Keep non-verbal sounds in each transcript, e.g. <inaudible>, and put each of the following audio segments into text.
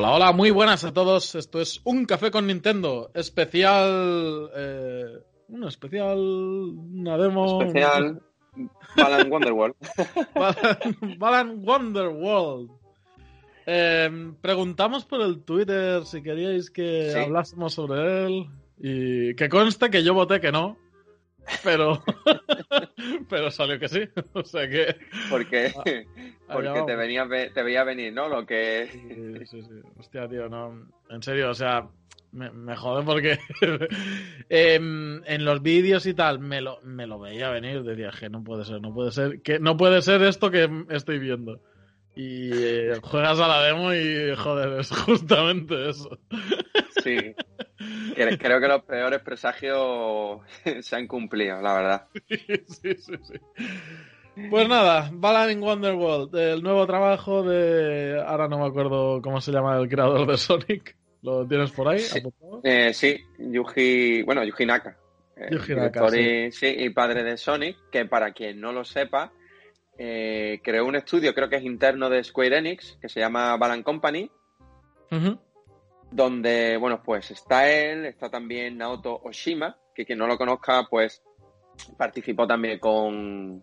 Hola, muy buenas a todos. Esto es Un Café con Nintendo. Especial. Eh, una especial. Una demo. Especial. Balan <laughs> Wonderworld. Balan, Balan Wonderworld. Eh, preguntamos por el Twitter si queríais que Sí. hablásemos sobre él. Y que conste que yo voté que no. Pero. <laughs> pero salió que sí. <laughs> O sea que. <laughs> Porque, porque te, venía, ve- te veía venir, ¿no? Lo que. Sí, sí, sí. Hostia, tío, no. En serio, o sea, me, me jode porque em, en los vídeos y tal me lo, me lo veía venir. Decía que no puede ser, no puede ser, que no puede ser esto que estoy viendo. Y eh, juegas a la demo y joder, es justamente eso. Sí. Creo que los peores presagios <laughs> se han cumplido, la verdad. <laughs> sí, sí, sí. Pues nada, Balan in Wonderworld, el nuevo trabajo de. Ahora no me acuerdo cómo se llama el creador de Sonic. ¿Lo tienes por ahí? Sí. Eh, sí, Yuji. Bueno, Yuji Naka. eh, Yuji Naka, director y, sí, y padre de Sonic, que para quien no lo sepa, eh, creó un estudio, creo que es interno de Square Enix, que se llama Balan Company, donde, bueno, pues está él, está también Naoto Oshima, que quien no lo conozca, pues participó también con,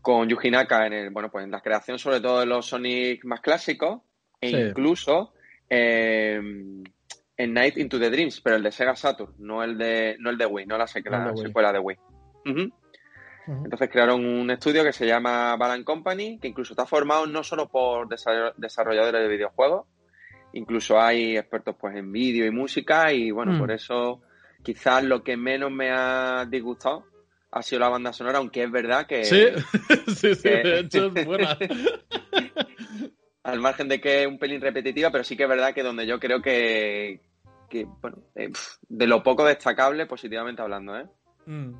con Yuji Naka en, el, bueno, pues en la creación sobre todo de los Sonic más clásicos, e Sí. incluso eh, en Night into the Dreams, pero el de Sega Saturn, no el de, no el de Wii, no la, secu- No de la Wii. secuela de Wii. Entonces crearon un estudio que se llama Balan Company, que incluso está formado no solo por desa- desarrolladores de videojuegos, incluso hay expertos pues en vídeo y música, y bueno, Mm. por eso quizás lo que menos me ha disgustado ha sido la banda sonora, aunque es verdad que Sí, <laughs> sí, sí, que- de hecho es buena. <laughs> al margen de que es un pelín repetitiva, pero sí que es verdad que donde yo creo que, que bueno, eh, de lo poco destacable, positivamente hablando, ¿eh? Mm.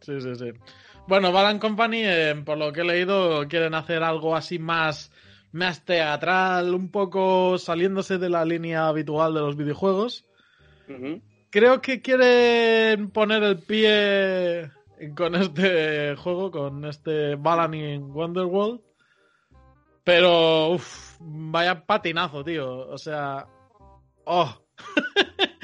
Sí, sí, sí. Bueno, Balan Company, eh, por lo que he leído, quieren hacer algo así más, más teatral, un poco saliéndose de la línea habitual de los videojuegos. Creo que quieren poner el pie con este juego, con este Balan in Wonderworld. Pero, uff, vaya patinazo, tío. O sea, oh. <laughs>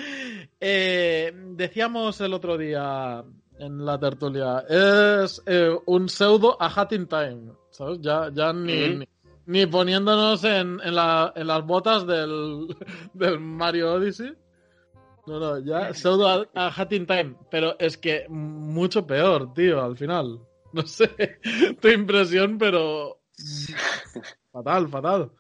Eh, decíamos el otro día en la tertulia, es eh, un pseudo a Hat in Time, ¿sabes? Ya, ya ni, ni, ni poniéndonos en, en, la- en las botas del, <laughs> del Mario Odyssey. No, no, ya pseudo a, a Hat in Time, pero es que mucho peor, tío, al final. <laughs> No sé tu impresión, pero <laughs> fatal, fatal.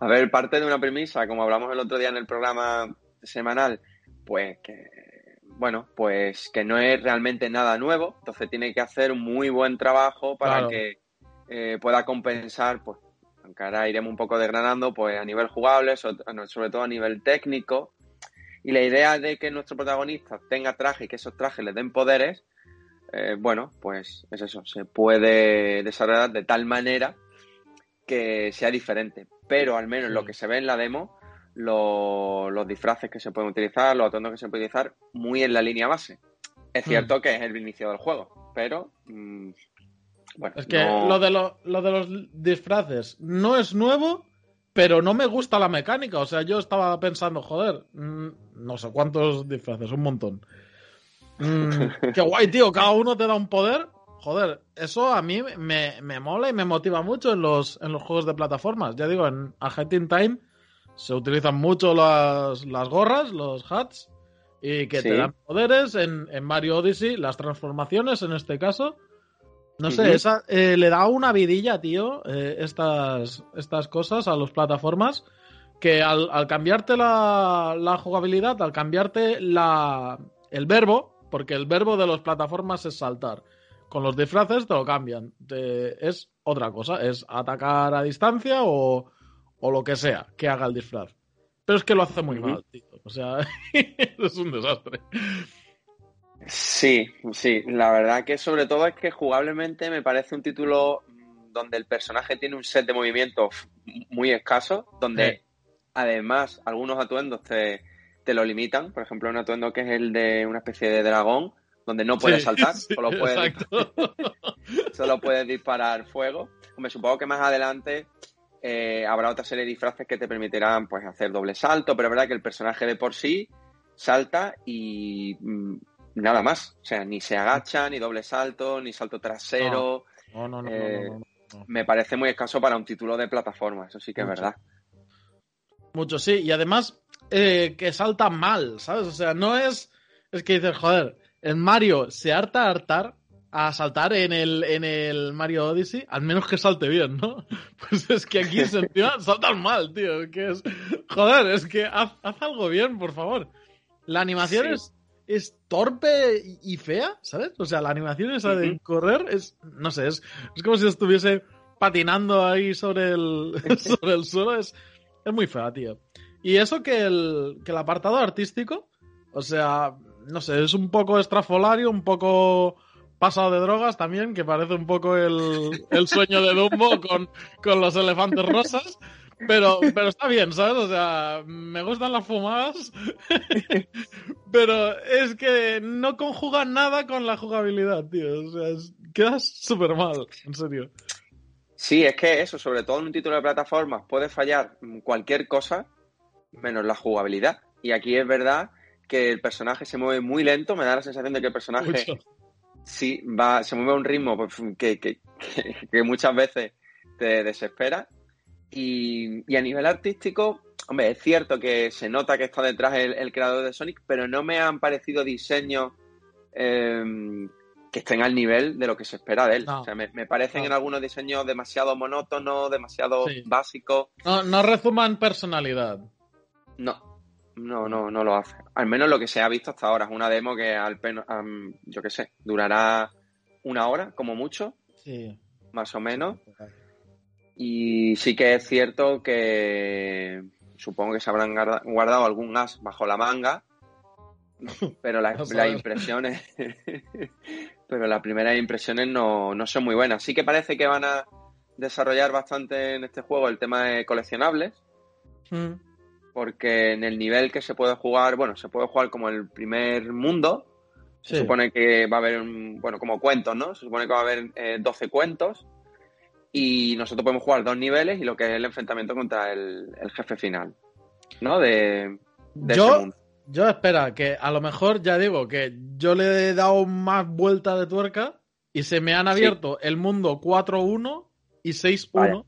A ver, parte de una premisa, como hablamos el otro día en el programa semanal, pues que, bueno, pues que no es realmente nada nuevo, entonces tiene que hacer un muy buen trabajo para Claro. que eh, pueda compensar, pues, aunque ahora iremos un poco desgranando, pues a nivel jugable, so- sobre todo a nivel técnico, y la idea de que nuestro protagonista tenga traje y que esos trajes le den poderes, eh, bueno, pues es eso, se puede desarrollar de tal manera que sea diferente. Pero al menos Sí. lo que se ve en la demo, lo- los disfraces que se pueden utilizar, los atuendos que se pueden utilizar, muy en la línea base. Es Mm. cierto que es el inicio del juego, pero mm, bueno, Es que no- lo, de lo, lo de los disfraces no es nuevo, pero no me gusta la mecánica. O sea, yo estaba pensando, joder, mm, no sé cuántos disfraces, un montón. Mm, <laughs> qué guay, tío, cada uno te da un poder. Joder, eso a mí me, me mola y me motiva mucho en los, en los juegos de plataformas. Ya digo, en A Hat in Time se utilizan mucho las, las gorras, los hats, y que te dan poderes. En, en Mario Odyssey, las transformaciones en este caso. No sé, esa, eh, le da una vidilla, tío, eh, estas, estas cosas a las plataformas, que al, al cambiarte la, la jugabilidad, al cambiarte la, el verbo, porque el verbo de las plataformas es saltar, con los disfraces te lo cambian, Te- es otra cosa, es atacar a distancia o, o lo que sea que haga el disfraz. Pero es que lo hace muy mal, tío. O sea, <laughs> es un desastre. Sí, sí, la verdad que sobre todo es que jugablemente me parece un título donde el personaje tiene un set de movimientos muy escaso, donde Sí. además algunos atuendos te, te lo limitan. Por ejemplo, un atuendo que es el de una especie de dragón, donde no puedes Sí, saltar, sí, solo, puedes, exacto. <laughs> solo puedes disparar fuego. Hombre, supongo que más adelante eh, habrá otra serie de disfraces que te permitirán pues hacer doble salto, pero es verdad que el personaje de por sí salta y mm, nada más. O sea, ni se agacha, ni doble salto, ni salto trasero. No, no, no, Eh. Me parece muy escaso para un título de plataforma, eso sí que es verdad. Mucho, sí. Y además, eh, que salta mal, ¿sabes? O sea, no es. Es que dices, joder, en Mario se harta a hartar a saltar en el, en el Mario Odyssey, al menos que salte bien, ¿no? <laughs> Pues es que aquí se encima saltan mal, tío. es Que es. Joder, es que haz, haz algo bien, por favor. La animación Sí. es, es torpe y fea, ¿sabes? O sea, la animación esa de Ujú. correr es. No sé, es, es como si estuviese patinando ahí sobre el, <laughs> sobre el suelo. Es, es muy fea, tío. Y eso que el, que el apartado artístico, o sea, no sé, es un poco estrafolario, un poco pasado de drogas también, que parece un poco el, el sueño de Dumbo con, con los elefantes rosas. Pero, pero está bien, ¿sabes? O sea, me gustan las fumadas, <laughs> pero es que no conjugan nada con la jugabilidad, tío. O sea, es- queda súper mal, en serio. Sí, es que eso, sobre todo en un título de plataformas, puede fallar cualquier cosa menos la jugabilidad. Y aquí es verdad que el personaje se mueve muy lento, me da la sensación de que el personaje Mucho. Sí va, se mueve a un ritmo pues, que, que- que- <laughs> que muchas veces te desespera. Y, y a nivel artístico, hombre, es cierto que se nota que está detrás el, el creador de Sonic, pero no me han parecido diseños eh, que estén al nivel de lo que se espera de él. No. O sea, me, me parecen No. en algunos diseños demasiado monótonos, demasiado Sí. básicos. No, no rezuman personalidad. No, no, no, no lo hace. Al menos lo que se ha visto hasta ahora. Es una demo que al pen- am, yo qué sé, durará una hora, como mucho, Sí. más o menos. Y sí que es cierto que supongo que se habrán guarda- guardado algún as bajo la manga, <laughs> pero la- las impresiones, <laughs> pero las primeras impresiones no, no son muy buenas. Sí que parece que van a desarrollar bastante en este juego el tema de coleccionables, Mm. Porque en el nivel que se puede jugar, bueno, se puede jugar como el primer mundo. Se Sí. supone que va a haber, un- bueno, como cuentos, ¿no? Se supone que va a haber eh, 12 cuentos y nosotros podemos jugar dos niveles y lo que es el enfrentamiento contra el, el jefe final, ¿no? De, de ese Yo, mundo. yo espera, que a lo mejor ya digo que yo le he dado más vuelta de tuerca y se me han abierto el mundo 4-1 y 6-1.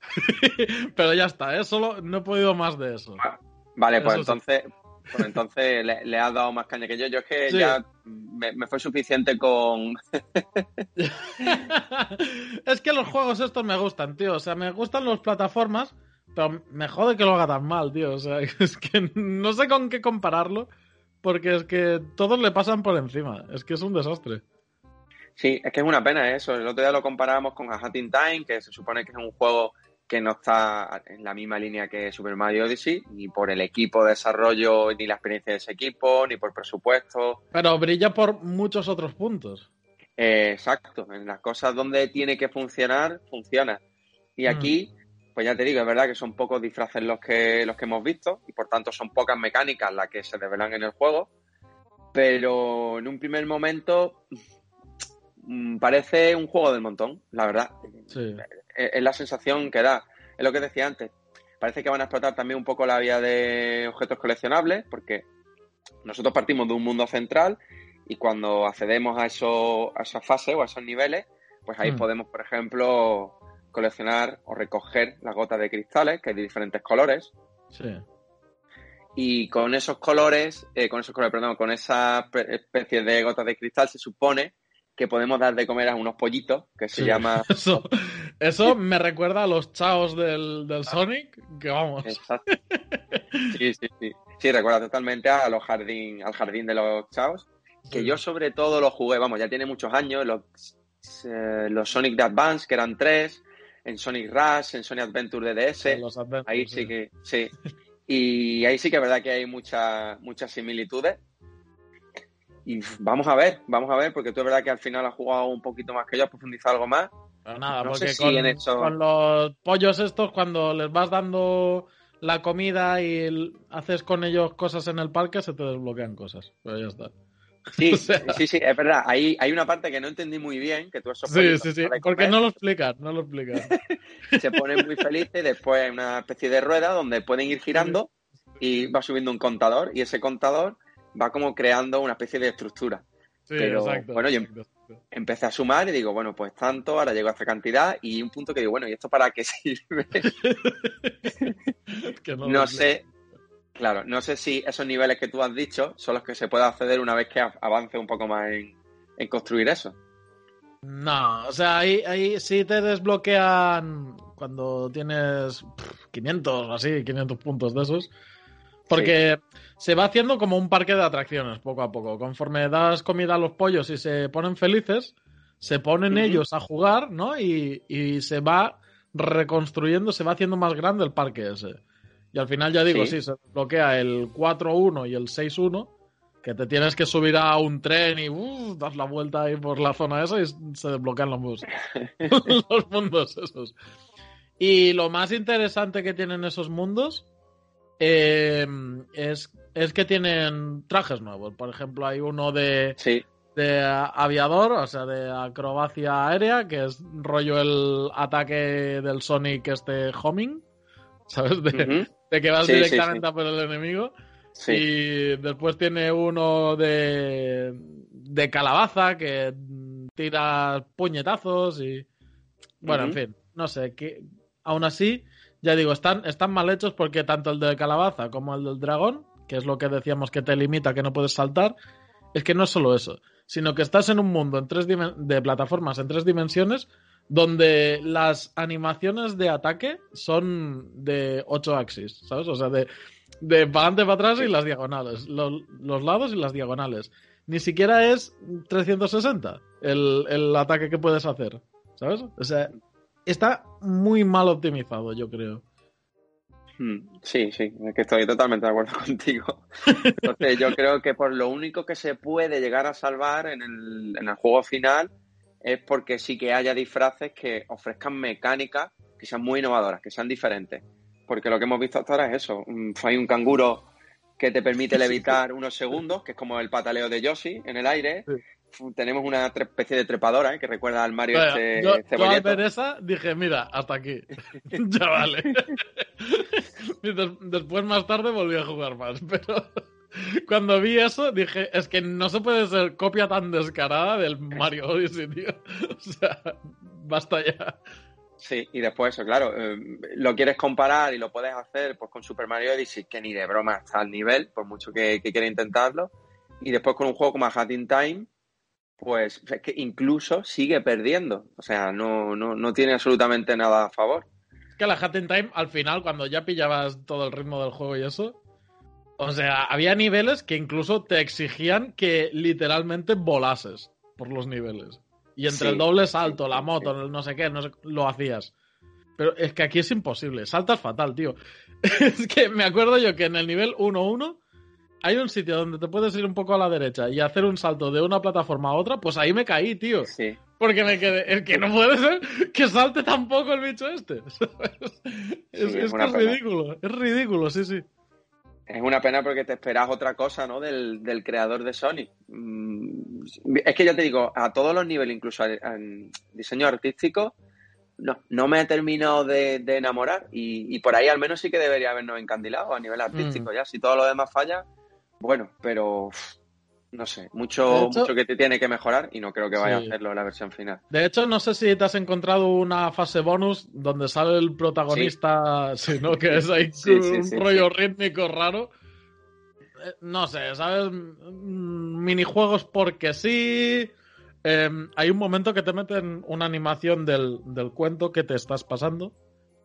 <laughs> Pero ya está, ¿eh? Solo no he podido más de eso. Vale, pues eso sí. entonces, pues entonces le, le has dado más caña que yo. Yo es que Sí. ya me, me fue suficiente con... <laughs> es que los juegos estos me gustan, tío. O sea, me gustan los plataformas, pero me jode que lo haga tan mal, tío. O sea, <laughs> es que no sé con qué compararlo, porque es que todos le pasan por encima. Es que es un desastre. Sí, es que es una pena eso. El otro día lo comparábamos con A Hat in Time, que se supone que es un juego que no está en la misma línea que Super Mario Odyssey, ni por el equipo de desarrollo, ni la experiencia de ese equipo, ni por presupuesto. Pero brilla por muchos otros puntos. Eh, exacto, en las cosas donde tiene que funcionar, funciona. Y Mm. aquí, pues ya te digo, es verdad que son pocos disfraces los que, los que hemos visto, y por tanto son pocas mecánicas las que se revelan en el juego. Pero en un primer momento parece un juego del montón, la verdad. Sí. Es la sensación que da. Es lo que decía antes. Parece que van a explotar también un poco la vía de objetos coleccionables, porque nosotros partimos de un mundo central y cuando accedemos a, eso, a esa fase o a esos niveles, pues ahí Hmm. podemos, por ejemplo, coleccionar o recoger las gotas de cristales, que hay de diferentes colores, Sí. y con esos colores, eh, con esos colores, perdón, con esa pe- especie de gotas de cristal se supone que podemos dar de comer a unos pollitos, que se Sí. llama <laughs> Eso, eso me recuerda a los chaos del, del Sonic, que vamos. Exacto. <laughs> Sí, sí, sí. Sí, recuerda totalmente a los jardín, al jardín de los chavos. Que yo sobre todo lo jugué, vamos, ya tiene muchos años, los, eh, los Sonic de Advance, que eran tres, en Sonic Rush, en Sonic Adventure DDS, Los Adventures, ahí sí que, sí. Y ahí sí que es verdad que hay muchas muchas similitudes. Y vamos a ver, vamos a ver, porque tú es verdad que al final has jugado un poquito más que yo, has profundizado algo más. Pero nada, No porque sé si con, con los pollos estos, cuando les vas dando la comida y el- haces con ellos cosas en el parque, se te desbloquean cosas. Pero ya está. Sí, <laughs> sí, sí, es verdad. Hay, hay una parte que no entendí muy bien, que tú eso Sí, sí, sí, porque no lo explican, no lo explican. <laughs> Se ponen muy felices y después hay una especie de rueda donde pueden ir girando y va subiendo un contador y ese contador va como creando una especie de estructura. Sí, exacto, bueno, yo empecé a sumar y digo, bueno, pues tanto, ahora llego a esta cantidad y un punto que digo, bueno, ¿y esto para qué <laughs> sirve? <laughs> no sé, Claro, no sé si esos niveles que tú has dicho son los que se puede acceder una vez que avance un poco más en, construir eso. No, o sea, ahí, ahí sí te desbloquean cuando tienes 500 o así, 500 puntos de esos. Porque se va haciendo como un parque de atracciones poco a poco. Conforme das comida a los pollos y se ponen felices, se ponen ellos a jugar, ¿no? Y, y se va reconstruyendo, se va haciendo más grande el parque ese. Y al final ya digo, sí, se bloquea el 4-1 y el 6-1, que te tienes que subir a un tren y uh, das la vuelta ahí por la zona esa y se desbloquean los, <laughs> <laughs> los mundos esos. Y lo más interesante que tienen esos mundos eh, es, es, que tienen trajes nuevos. Por ejemplo, hay uno de, de aviador, o sea, de acrobacia aérea, que es rollo el ataque del Sonic este homing. <laughs> ¿Sabes? De, de que vas directamente a por el enemigo. Y después tiene uno de, de calabaza que tira puñetazos y. Bueno, en fin, no sé. Que, aún así, ya digo, están, están mal hechos porque tanto el de calabaza como el del dragón, que es lo que decíamos que te limita, que no puedes saltar, es que no es solo eso, sino que estás en un mundo en tres de plataformas en tres dimensiones donde las animaciones de ataque son de 8 axis, ¿sabes? O sea, de, de para adelante, para atrás y las diagonales, los, lados y las diagonales. Ni siquiera es 360 el, el ataque que puedes hacer, ¿sabes? O sea, está muy mal optimizado, yo creo. Hmm, sí, sí, es que estoy totalmente de acuerdo <laughs> contigo. Entonces, yo creo que por lo único que se puede llegar a salvar en el, en el juego final es porque sí que haya disfraces que ofrezcan mecánicas que sean muy innovadoras, que sean diferentes. Porque lo que hemos visto hasta ahora es eso. Hay un canguro que te permite <laughs> levitar unos segundos, que es como el pataleo de Yoshi en el aire. Tenemos una especie de trepadora ¿eh? que recuerda al Mario este yo, yo, al ver esa dije, mira, hasta aquí. <laughs> ya vale. <laughs> Después más tarde volví a jugar más, <laughs> pero cuando vi eso, dije, es que no se puede ser copia tan descarada del Mario Odyssey, tío. O sea, basta ya. Sí, y después eso, claro, eh, lo quieres comparar y lo puedes hacer pues con Super Mario Odyssey, que ni de broma está al nivel, por mucho que, que quiera intentarlo. Y después con un juego como Hat in Time, pues es que incluso sigue perdiendo. O sea, no, no, no tiene absolutamente nada a favor. Es que la Hat in Time, al final, cuando ya pillabas todo el ritmo del juego y eso, o sea, había niveles que incluso te exigían que literalmente volases por los niveles. Y entre el doble salto, la moto, no sé qué, no sé, lo hacías. Pero es que aquí es imposible. Saltas fatal, tío. <laughs> es que me acuerdo yo que en el nivel 1-1 hay un sitio donde te puedes ir un poco a la derecha y hacer un salto de una plataforma a otra, pues ahí me caí, tío. Sí. Porque me quedé. Es que no puede ser que salte tampoco el bicho este. <laughs> es, es, que es ridículo. Es ridículo, sí, sí. Es una pena porque te esperas otra cosa, ¿no? Del, creador de Sony. Mm, es que ya te digo, a todos los niveles, incluso en diseño artístico, no, no me he terminado de, enamorar. Y, por ahí al menos sí que debería habernos encandilado a nivel artístico. Mm. Ya, si todo lo demás falla, bueno, pero no sé, mucho, mucho que te tiene que mejorar y no creo que vaya a hacerlo en la versión final. De hecho, no sé si te has encontrado una fase bonus donde sale el protagonista, sino que es ahí <laughs> un rollo rítmico raro. Eh, no sé, ¿sabes? Mm, minijuegos porque sí. Em, hay un momento que te meten una animación del, del cuento que te estás pasando.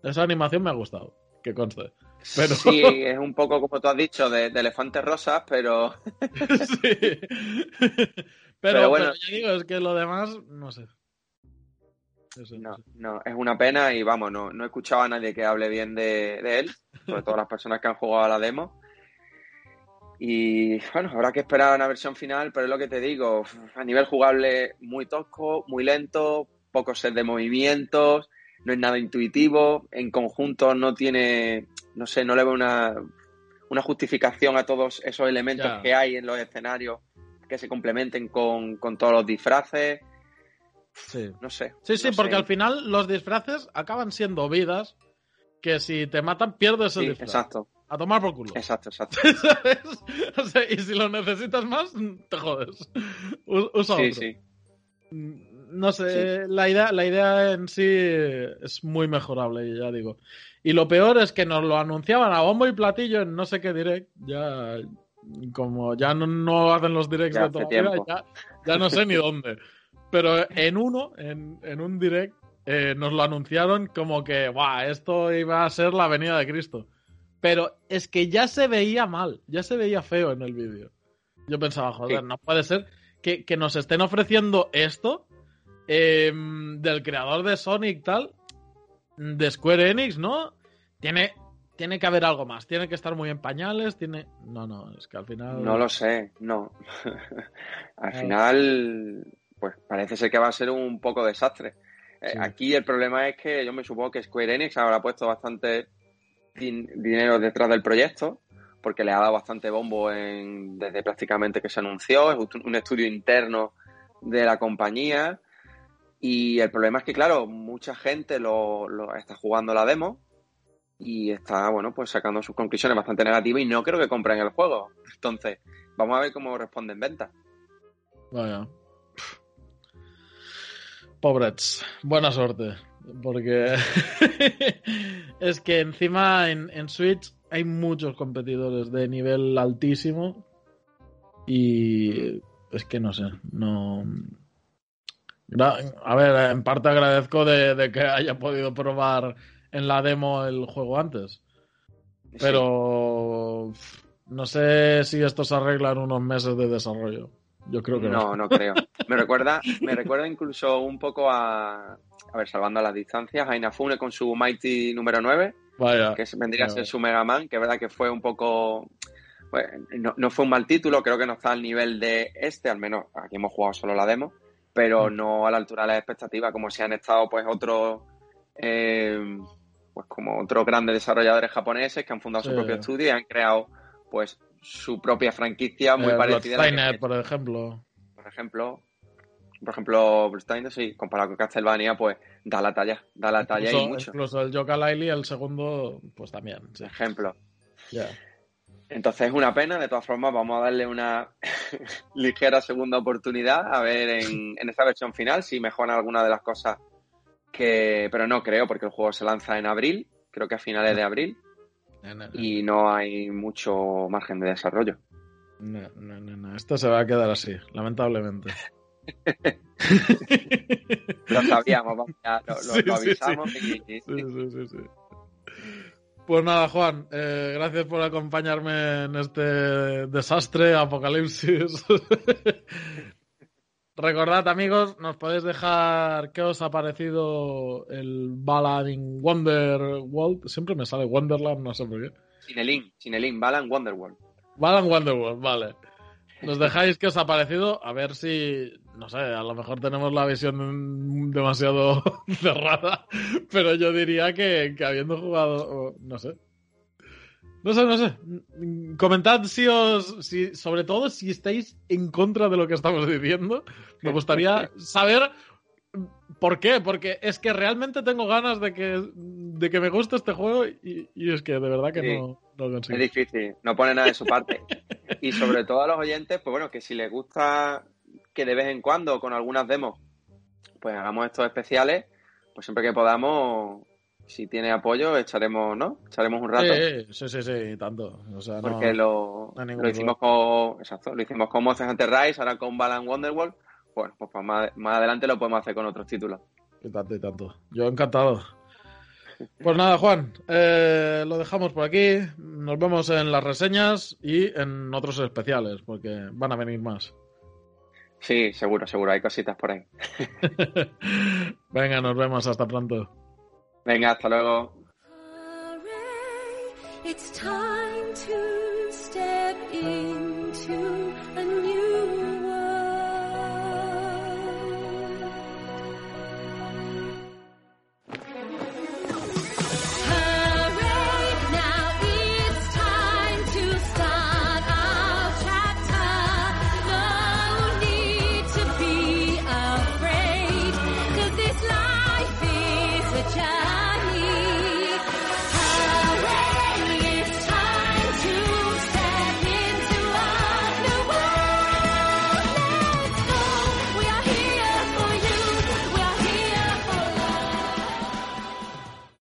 Esa animación me ha gustado, que conste. Sí, es un poco como tú has dicho, de, elefantes rosas, pero. <laughs> sí. <laughs> Pero, bueno, ya digo, es que lo demás, no sé. no, no, es una pena y vamos, no, no he escuchado a nadie que hable bien de, él, sobre todo las personas que han jugado a la demo. Y bueno, habrá que esperar a una versión final, pero es lo que te digo, a nivel jugable muy tosco, muy lento, pocos set de movimientos, no es nada intuitivo, en conjunto no tiene no sé, no le veo una, una justificación a todos esos elementos que hay en los escenarios que se complementen con, con todos los disfraces. Sí. No sé. Sí, sí, no porque sé. al final los disfraces acaban siendo vidas que si te matan pierdes el Sí, disfraz. exacto, A tomar por culo. exacto, exacto. <laughs> ¿Sabes? O sea, y si lo necesitas más, te jodes. Usa Sí, otro. sí. No sé, la, idea, la idea en sí es muy mejorable, ya digo. Y lo peor es que nos lo anunciaban a bombo y platillo en no sé qué direct. Ya, como ya no, no hacen los directs Ya de toda la vida, ya, ya no sé ni dónde. Pero en uno, en, en un direct, eh, nos lo anunciaron como que, ¡buah! Esto iba a ser la venida de Cristo. Pero es que ya se veía mal, ya se veía feo en el vídeo. Yo pensaba, joder, Sí. no puede ser que, que nos estén ofreciendo esto eh, del creador de Sonic tal, de Square Enix, ¿no? Tiene, tiene que haber algo más, tiene que estar muy en pañales, tiene... No, no, es que al final... No lo sé, no. <laughs> Al final, pues parece ser que va a ser un poco desastre. Eh, Sí. Aquí el problema es que yo me supongo que Square Enix habrá puesto bastante din- dinero detrás del proyecto, porque le ha dado bastante bombo en- desde prácticamente que se anunció, es un estudio interno de la compañía. Y el problema es que, claro, mucha gente lo, lo está jugando la demo y está, bueno, pues sacando sus conclusiones bastante negativas y no creo que compren el juego. Entonces, vamos a ver cómo responden ventas. Vaya. Pobrets, buena suerte. Porque <laughs> es que encima en, en Switch hay muchos competidores de nivel altísimo. Y es que no sé, no. A ver, en parte agradezco de, de que haya podido probar en la demo el juego antes. Pero no sé si esto se arregla en unos meses de desarrollo. Yo creo que No, no creo. Me recuerda, me recuerda incluso un poco a, a ver, salvando las distancias, a Inafune con su Mighty número 9, Vaya. que vendría a ser su Mega Man, que es verdad que fue un poco... pues, no, no fue un mal título, creo que no está al nivel de este, al menos aquí hemos jugado solo la demo, pero Mm. no a la altura de las expectativas, como si han estado pues otros... eh, pues como otros grandes desarrolladores japoneses que han fundado su propio estudio y han creado pues su propia franquicia muy Eh, parecida a la han por ejemplo. por ejemplo, por ejemplo, Bloodstained, sí, comparado con Castlevania, pues da la talla, da la talla y mucho. incluso el Yoka Laili, el segundo, pues también. sí. Ejemplo. Ya. Entonces es una pena, de todas formas, vamos a darle una <laughs> ligera segunda oportunidad a ver en, en esta versión final si mejoran alguna de las cosas que. Pero no creo, porque el juego se lanza en abril, creo que a finales de abril, No, no, y no hay mucho margen de desarrollo. no, no, no, no. Esto se va a quedar así, lamentablemente. <laughs> Lo sabíamos, vamos, ya lo, lo- <laughs> Sí, lo avisamos sí, sí. Pues nada, Juan, eh, gracias por acompañarme en este desastre, apocalipsis. <laughs> Recordad, amigos, nos podéis dejar qué os ha parecido el Ballad in Wonderworld. Siempre me sale Wonderland, no sé por qué. Sinelin, Sinelin, Balan Wonderworld. Ballad in Wonderworld, vale. Nos dejáis qué os ha parecido, a ver si, no sé, a lo mejor tenemos la visión demasiado <laughs> cerrada, pero yo diría que, que habiendo jugado, no sé. No sé, no sé. Comentad si os, si, sobre todo si estáis en contra de lo que estamos diciendo. Me gustaría <laughs> saber por qué, porque es que realmente tengo ganas de que, de que me guste este juego y, y es que de verdad que Sí. no, no lo Es consigo. difícil, no pone nada de su parte. Y sobre todo a los oyentes, pues bueno, que si les gusta que de vez en cuando con algunas demos, pues hagamos estos especiales, pues siempre que podamos, si tiene apoyo, echaremos, ¿no? Echaremos un rato. Sí, sí, sí, sí, tanto. O sea, no- porque lo, no lo hicimos con, exacto, lo hicimos con Monster Hunter Rise, ahora con Balan Wonderworld. Bueno, pues, pues más, más adelante lo podemos hacer con otros títulos. Y tanto, y tanto. Yo encantado. Pues nada, Juan, eh, lo dejamos por aquí. Nos vemos en las reseñas y en otros especiales, porque van a venir más. Sí, seguro, seguro, hay cositas por ahí. <laughs> Venga, nos vemos. Hasta pronto. Venga, hasta luego. Hooray, it's time to step into